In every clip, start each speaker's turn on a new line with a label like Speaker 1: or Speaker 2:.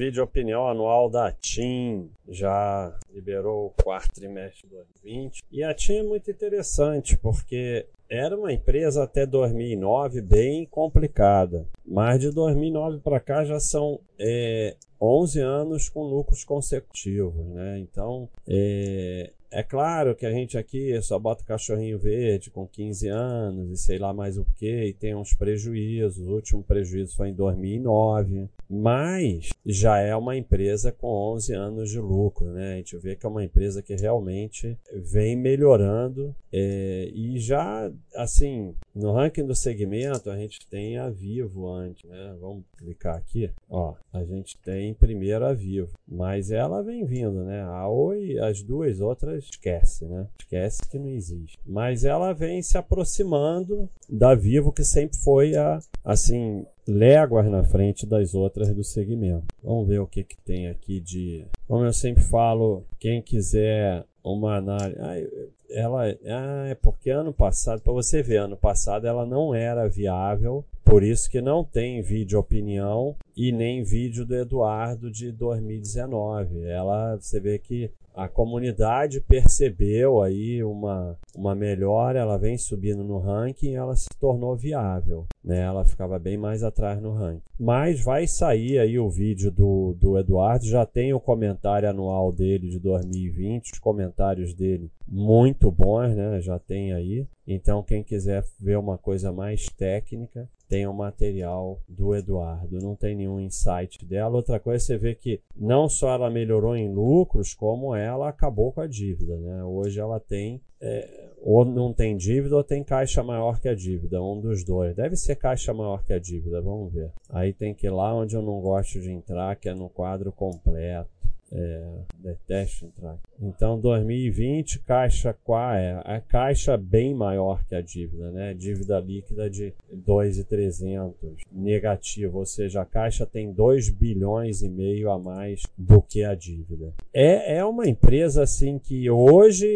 Speaker 1: vídeo opinião anual da TIM. Já liberou o quarto trimestre de 2020. E a TIM é muito interessante porque era uma empresa até 2009 bem complicada. Mas de 2009 para cá já são é, 11 anos com lucros consecutivos. Né? Então, é, é claro que a gente aqui só bota cachorrinho verde com 15 anos e sei lá mais o que, e tem uns prejuízos. O último prejuízo foi em 2009, mas já é uma empresa com 11 anos de lucro, né? A gente vê que é uma empresa que realmente vem melhorando é, e já, assim, no ranking do segmento a gente tem a Vivo antes, né? Vamos clicar aqui, ó, a gente tem primeiro a Vivo, mas ela vem vindo, né? A Oi, as duas outras esquece, né? Esquece que não existe. Mas ela vem se aproximando da Vivo, que sempre foi a, assim, léguas na frente das outras do segmento. Vamos ver o que, que tem aqui de. Como eu sempre falo, quem quiser uma análise. Ah, ela ah, é porque ano passado, para você ver, ano passado ela não era viável, por isso que não tem vídeo opinião e nem vídeo do Eduardo de 2019. Ela, você vê que a comunidade percebeu aí uma, uma melhora, ela vem subindo no ranking, ela se tornou viável, né? Ela ficava bem mais atrás no ranking. Mas vai sair aí o vídeo do, do Eduardo, já tem o comentário anual dele de 2020, os comentários dele muito bons, né? Já tem aí. Então quem quiser ver uma coisa mais técnica, tem o material do Eduardo, não tem nenhum insight dela. Outra coisa, você vê que não só ela melhorou em lucros, como ela acabou com a dívida. Né? Hoje ela tem, é, ou não tem dívida ou tem caixa maior que a dívida, um dos dois. Deve ser caixa maior que a dívida, vamos ver. Aí tem que ir lá onde eu não gosto de entrar, que é no quadro completo. É, detesto entrar. Então, 2020, caixa qual é? A caixa bem maior que a dívida, né? Dívida líquida de 2,300 negativo, ou seja, a caixa tem 2 bilhões e meio a mais do que a dívida. É, é uma empresa assim que hoje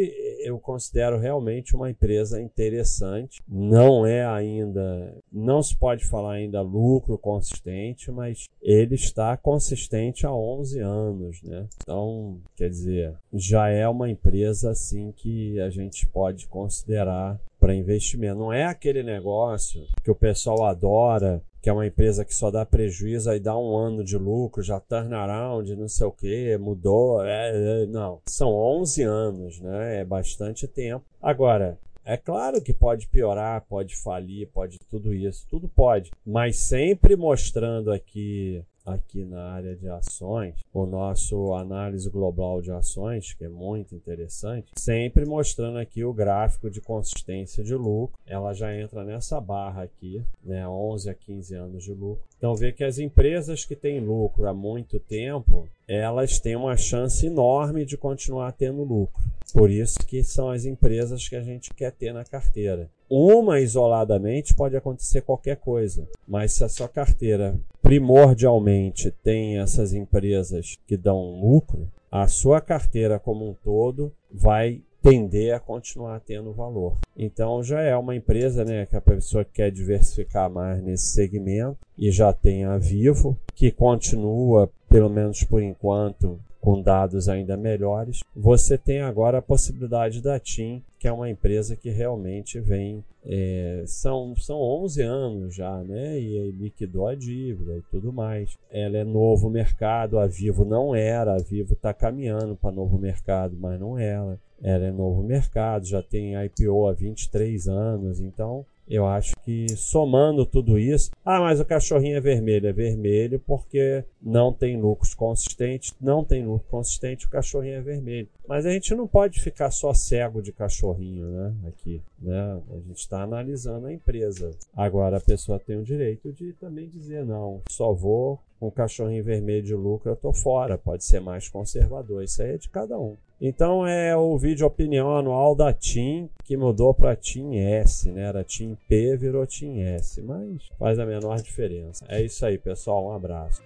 Speaker 1: eu considero realmente uma empresa interessante. Não é ainda, não se pode falar ainda lucro consistente, mas ele está consistente há 11 anos, né? Então, quer dizer, já é uma empresa assim que a gente pode considerar para investimento. Não é aquele negócio que o pessoal adora, que é uma empresa que só dá prejuízo e dá um ano de lucro, já turnaround, não sei o que, mudou. É, é, não, são 11 anos, né? É bastante tempo. Agora, é claro que pode piorar, pode falir, pode tudo isso, tudo pode, mas sempre mostrando aqui aqui na área de ações, o nosso análise global de ações, que é muito interessante, sempre mostrando aqui o gráfico de consistência de lucro. Ela já entra nessa barra aqui, né, 11 a 15 anos de lucro. Então vê que as empresas que têm lucro há muito tempo, elas têm uma chance enorme de continuar tendo lucro. Por isso que são as empresas que a gente quer ter na carteira. Uma isoladamente pode acontecer qualquer coisa, mas se a sua carteira primordialmente tem essas empresas que dão lucro, a sua carteira como um todo vai tender a continuar tendo valor. Então já é uma empresa né, que a pessoa quer diversificar mais nesse segmento e já tem a Vivo, que continua, pelo menos por enquanto, com dados ainda melhores. Você tem agora a possibilidade da TIM, que é uma empresa que realmente vem. É, são, são 11 anos já, né? E liquidou a dívida e tudo mais. Ela é novo mercado, a Vivo não era, a Vivo está caminhando para novo mercado, mas não era. Ela é novo mercado, já tem IPO há 23 anos, então eu acho que somando tudo isso, ah, mas o cachorrinho é vermelho, é vermelho porque não tem lucros consistentes, não tem lucro consistente, o cachorrinho é vermelho. Mas a gente não pode ficar só cego de cachorrinho, né? Aqui, né? A gente está analisando a empresa. Agora a pessoa tem o direito de também dizer não, só vou com cachorrinho vermelho de lucro, eu tô fora. Pode ser mais conservador. Isso aí é de cada um. Então é o vídeo opinião anual da TIM que mudou para TIM S, né? Era TIM P, virou TIM S, mas faz a menor diferença. É isso aí, pessoal. Um abraço.